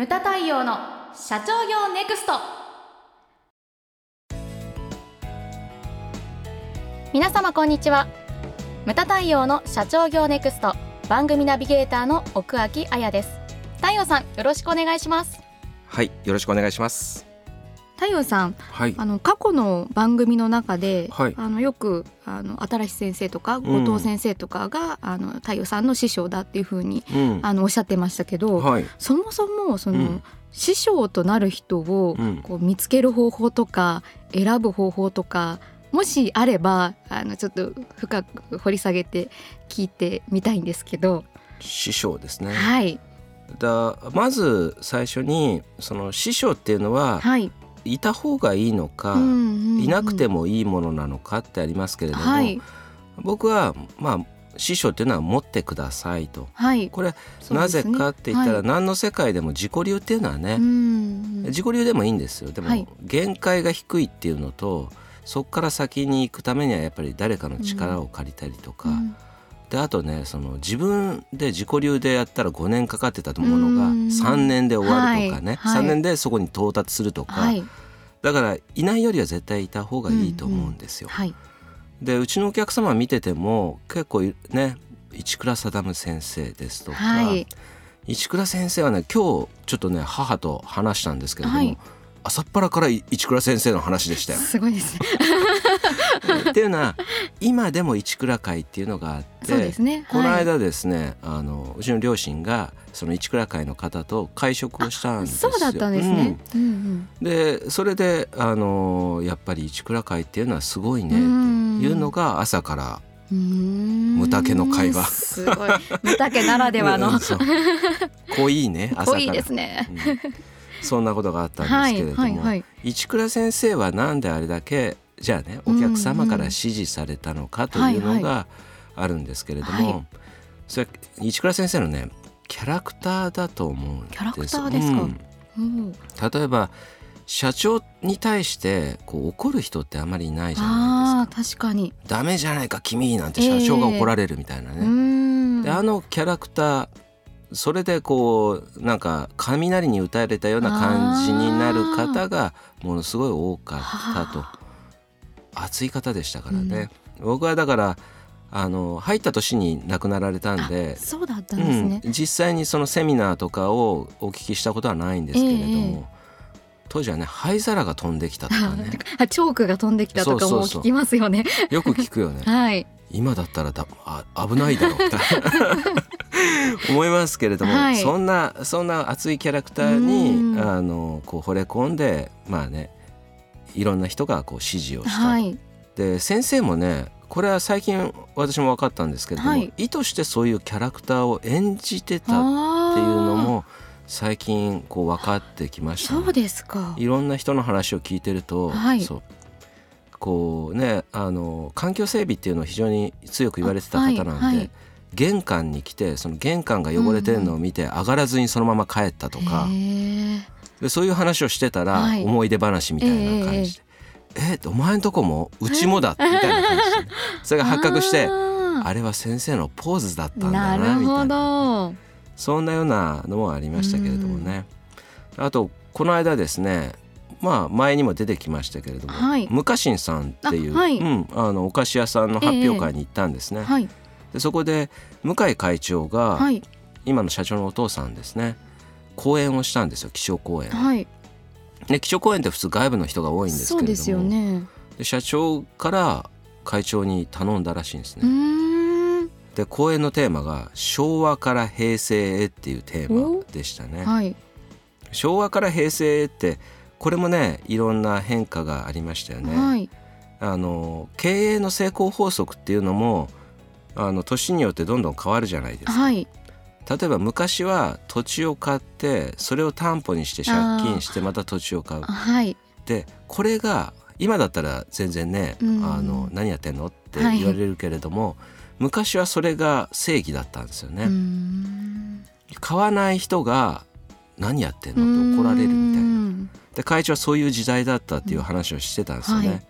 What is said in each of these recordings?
ムタ太陽の社長業ネクスト。皆様こんにちは。ムタ太陽の社長業ネクスト。番組ナビゲーターの奥脇彩です。太陽さんよろしくお願いします。はいよろしくお願いします。太陽さんはい。あの過去の番組の中で、はい。あのよくあの新し先生とか後藤先生とかが、あの太陽さんの師匠だっていうふうにうん。あのおっしゃってましたけど、はい。そもそもその、うん。師匠となる人をうん。こう見つける方法とか選ぶ方法とかもしあればあのちょっと深く掘り下げて聞いてみたいんですけど、師匠ですね。はい。だまず最初にその師匠っていうのははい、いた方がいいのか、うんうんうん。いなくてもいいものなのかってありますけれども、はい。僕はまあ師匠っていうのは持ってくださいと。はい。これ、ね。なぜかって言ったら、はい。何の世界でも自己流っていうのはね、うん自己流でもいいんですよ。でも、はい。限界が低いっていうのとそこから先に行くためにはやっぱり誰かの力を借りたりとか、うんであとねその自分で自己流でやったら5年かかってたものがうん。3年で終わるとかね、はい。はい。3年でそこに到達するとか、はい。だからいないよりは絶対いた方がいいと思うんですよ。はい。でうちのお客様見てても結構ね市倉定先生ですとか、はい。市倉先生はね今日ちょっとね母と話したんですけれども、はい。朝っぱらから市倉先生の話でしたよ。すごいですね。っていうのは今でも市倉会っていうのがあってね。このはい間ですね、あのうちの両親がその市倉会の方と会食をしたんですよ。そうだったんですね、うん。うんでそれであのやっぱり市倉会っていうのはすごいねうん。っていうのが朝から無丈の会話。すごい。無丈ならではの。濃いね 朝から。濃いですね。うん。そんなことがあったんですけれども、はいはいはい。市倉先生はなんであれだけじゃあねお客様から支持されたのかというのがあるんですけれども、はい。それ市倉先生のねキャラクターだと思うんですキャラクターですか？うん。うん。例えば社長に対してこう怒る人ってあまりいないじゃないあですか。ー確かに。ダメじゃないか君なんて社長が怒られるみたいなうね。ー。ん。であのキャラクターそれでこうなんか雷に打たれたような感じになる方がものすごい多かったと。は熱い方でしたからね、僕はだからあの入った年に亡くなられたんであそうだったんですね、うん、実際にそのセミナーとかをお聞きしたことはないんですけれども、え当時はね灰皿が飛んできたとかね。あチョークが飛んできたとかも聞きますよね。よく聞くよね。はい。今だったらだあ危ないだろう思いますけれども、はい。そんなそんな熱いキャラクターにうん。あのこう惚れ込んでまあねいろんな人がこう支持をした、はい。で先生もねこれは最近私も分かったんですけれども、はい。意図してそういうキャラクターを演じてたっていうのも最近こう分かってきましたね、そうですか。いろんな人の話を聞いてると、はい。そう。こうねあの環境整備っていうのを非常に強く言われてた方なんで、あはいはい。玄関に来てその玄関が汚れてるのを見て上がらずにそのまま帰ったとか、へーでそういう話をしてたら、はい。思い出話みたいな感じで「えお前んとこもうちもだ」みたいな感じでそれが発覚してああれは先生のポーズだったーんだなみたいな。ど。そんなようなのもありましたけれどもね。あとこの間ですねまあ前にも出てきましたけれども、はい。ムカシンさんっていう、あはい。うん、あのお菓子屋さんの発表会に行ったんですね。はい。でそこで向井会長が、はい。今の社長のお父さんですね講演をしたんですよ気象講演。はいで気象講演って普通外部の人が多いんですけれどもねで社長から会長に頼んだらしいんですうね。で講演のテーマが「昭和から平成へ」っていうテーマでしたね。はい昭和から平成へってこれもねいろんな変化がありましたよね。はいあの経営の成功法則っていうのもあの年によってどんどん変わるじゃないですか。はい例えば昔は土地を買ってそれを担保にして借金してまた土地を買う。はいでこれが今だったら全然ね、うんあの何やってんのってはい言われるけれども、昔はそれが正義だったんですよね。買わない人が何やってんのと怒られるみたいな。なで会長はそういう時代だったっていう話をしてたんですよね。はい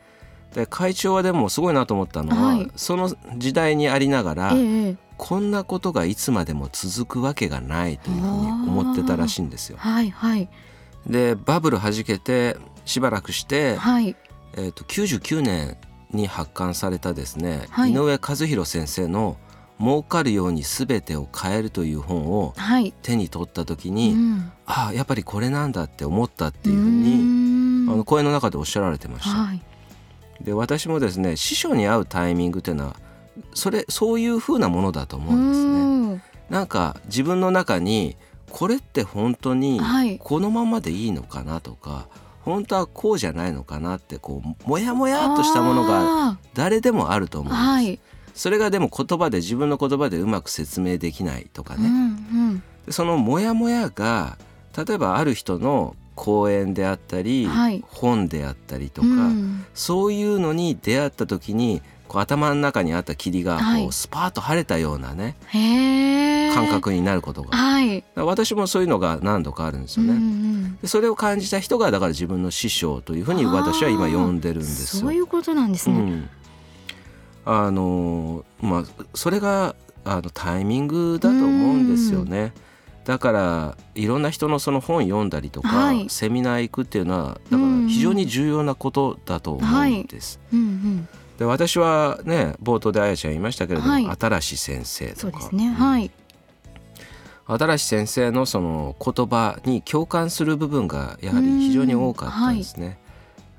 で会長はでもすごいなと思ったのは、はいその時代にありながら、ええこんなことがいつまでも続くわけがないというふうに思ってたらしいんですよ。はいはいでバブル弾けてしばらくして、はいえー、と99年に発刊されたですね、はい井上和弘先生の「儲かるように全てを変える」という本をはい。手に取った時に、うんああやっぱりこれなんだって思ったっていうふううにんあの声の中でおっしゃられてました。はいで私もですね師匠に会うタイミングっていうのはそれそういうふうなものだと思うんですね。うん。なんか自分の中にこれって本当にはい。このままでいいのかなとか、本当はこうじゃないのかなってこうモヤモヤっとしたものがあ誰でもあると思うんです、ーはい。それがでも言葉で自分の言葉でうまく説明できないとかうんうね、ん。でそのモヤモヤが例えばある人の講演であったり、はい。本であったりとか、うん。そういうのに出会った時にこう頭の中にあった霧がこう、はいスパーッと晴れたようなね。感覚になることが、はい。ら私もそういうのが何度かあるんですよね。うんそれを感じた人がだから自分の師匠というふうに私は今呼んでるんですよ。そういうことなんですね。うん、あのまあそれがあのタイミングだと思うんですよね。だからいろんな人のその本読んだりとか、はいセミナー行くっていうのはだから非常に重要なことだと思うんです。うんうん。で私はね冒頭であやちゃん言いましたけれども、はい。新しい先生とか。ね。はい。新しい先生のその言葉に共感する部分がやはり非常に多かったんですね。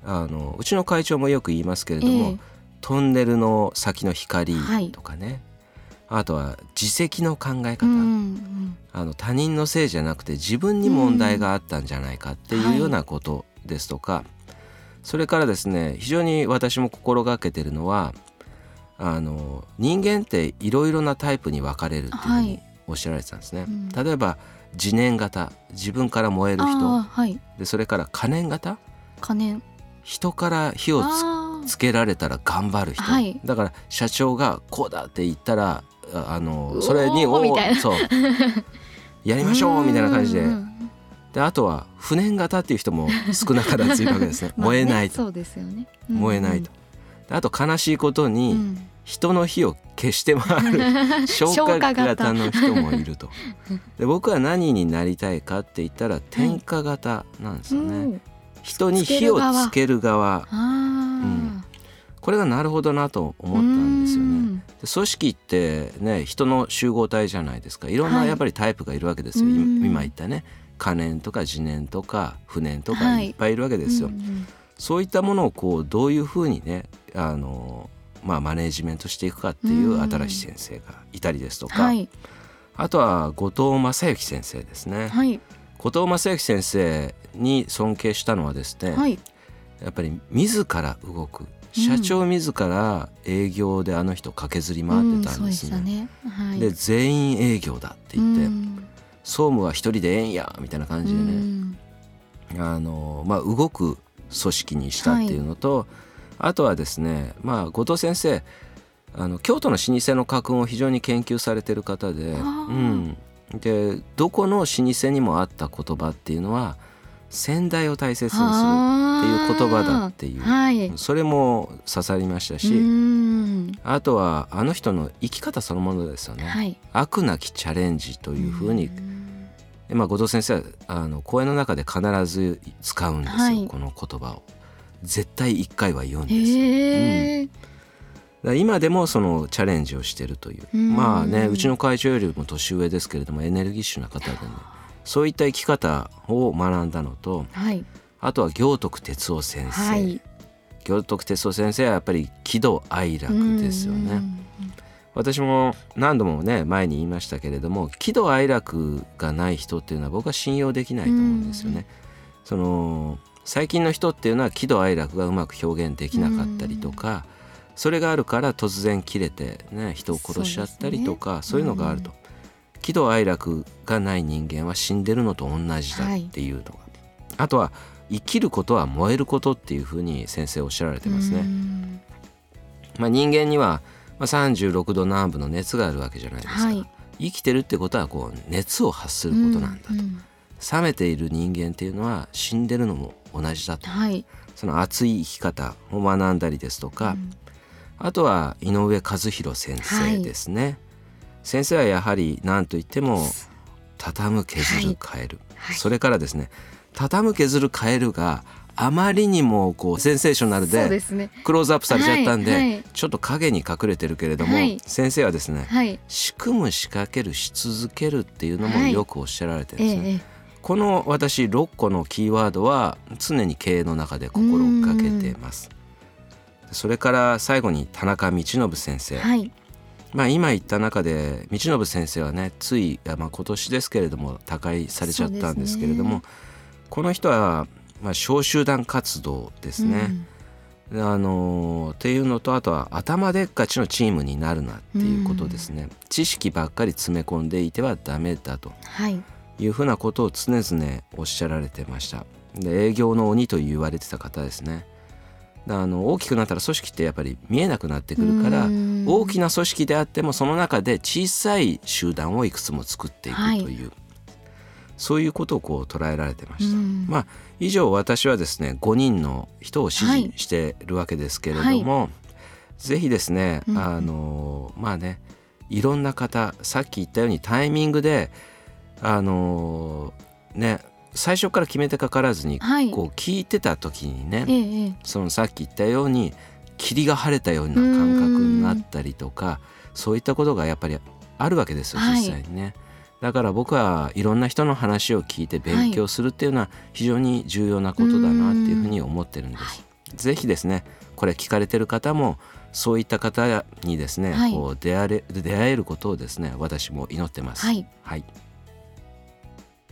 あのうちの会長もよく言いますけれども、ええ。トンネルの先の光はい。とかね、あとは自責の考え方、うんうん。あの他人のせいじゃなくて自分に問題があったんじゃないかっていうようなことですとか、それからですね非常に私も心がけてるのはあの人間っていろいろなタイプに分かれるっていうふうにはい。おっしゃられてたんですね。うん。例えば自燃型自分から燃えるあ人ーはい。でそれから可燃型？可燃。人から火をつつけられたら頑張る人、はい。だから社長がこうだって言ったらあのーそれにおーみたいな。そう。やりましょうみたいな感じでであとは不燃型っていう人も少なからずいるわけですね。まあね燃えないと、そうですよね。燃えないと。であと悲しいことうんに、うん。人の火を消して回る 消消火火型型の人もいると。で僕は何になりたいかって言ったら点火型なんですよね、うん。人に火をつける側。ああ。これがなるほどなと思ったんですよね。で組織ってね人の集合体じゃないですか。いろんはない。やっぱりタイプがいるわけですよ、うん。今今言ったね可燃とか自燃とか不燃とかはい。いっぱいいるわけですよ、うんうん。そういったものをこうどういうふうにねあの、まあ、マネージメントしていくかっていううん。新しい先生がいたりですとか、はい。あとは後藤正幸先生ですね、はい。後藤正幸先生に尊敬したのはですね、はい。やっぱり自ら動く。社長自ら営業であの人駆けずり回ってたんですね。うんそうでしたね。はい。で全員営業だって言って、うん総務は一人でええんやみたいな感じでうね、ん。あのまあ、動く組織にしたっていうのと、あとはですね、まあ、後藤先生あの京都の老舗の家訓を非常に研究されてる方で,、うん、でどこの老舗にもあった言葉っていうのは先代を大切にするっていう言葉だっていう、はい。それも刺さりましたし、うんあとはあの人の生き方そのものですよね。はい。悪なきチャレンジというふうに、まあ、後藤先生はあの講演の中で必ず使うんですよ、はいこの言葉を。絶対一回は言うんですよ。へえ。だから今でもそのチャレンジをしてるといううんまあねうちの会長よりも年上ですけれどもエネルギッシュな方でねそういった生き方を学んだのとはい。あとは行徳哲夫先生、はい。行徳哲夫先生はやっぱり喜怒哀楽ですよね。うん私も何度もね前に言いましたけれども喜怒哀楽がない人っていうのは僕は信用できないと思うんですよね。その最近の人っていうのは喜怒哀楽がうまく表現できなかったりとか、それがあるから突然切れて、ね、人を殺しちゃったりとかそう,、いうのがあると、喜怒哀楽がない人間は死んでるのと同じだっていうのが、あとは生きることは燃えることっていうふうに先生おっしゃられてますね。うん。まあ、人間にはまあ36度南部の熱があるわけじゃないですか、はい。生きてるってことはこう熱を発することなんだと、うん冷めている人間っていうのは死んでるのも同じだと。はい。その熱い生き方を学んだりですとか、うん。あとは井上和弘先生ですね、先生はやはり何と言っても畳む削る変える、はい、それからですね畳む削る変えるがあまりにもこうセンセーショナルでクローズアップされちゃったんで、はい。はい、ちょっと影に隠れてるけれども、はい、先生はですね、仕組む仕掛けるし続けるっていうのもよくおっしゃられてるんですね。ええ、この私6個のキーワードは常に経営の中で心がけています。それから最後に田中道信先生、まあ、今言った中で道信先生はねつい、まあ、今年ですけれども他界されちゃったんですけれども、ね、この人はまあ、小集団活動ですね。うん、あのっていうのとあとは頭でっかちのチームになるなっていうことですね、うん、知識ばっかり詰め込んでいてはダメだと。いうふうなことを常々おっしゃられてました。で営業の鬼と言われてた方ですねあの大きくなったら組織ってやっぱり見えなくなってくるから大きな組織であってもその中で小さい集団をいくつも作っていくという、はい。そういうことをこう捉えられてました。うん、まあ以上私はですね5人の人を支持してるわけですけれども、はい、ぜひですね、うん、あのまあねいろんな方さっき言ったようにタイミングであのね最初から決めてかからずにこう聞いてた時にね、はい、そのさっき言ったように霧が晴れたような感覚になったりとかそういったことがやっぱりあるわけですよ実際にね。はいだから僕はいろんな人の話を聞いて勉強するっていうのは非常に重要なことだなっていうふうに思ってるんです。はい、ぜひですねこれ聞かれてる方もそういった方にですね、はい、こう出会え出会えることをですね私も祈ってます。はい、はい、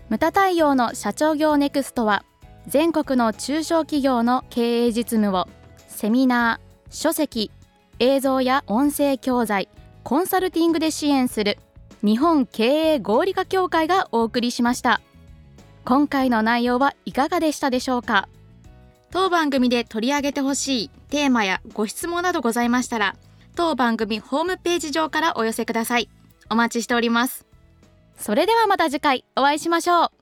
ムタ太陽の社長業ネクストは全国の中小企業の経営実務をセミナー、書籍、映像や音声教材、コンサルティングで支援する日本経営合理化協会がお送りしました。今回の内容はいかがでしたでしょうか？当番組で取り上げてほしいテーマやご質問などございましたら当番組ホームページ上からお寄せください。お待ちしております。それではまた次回お会いしましょう。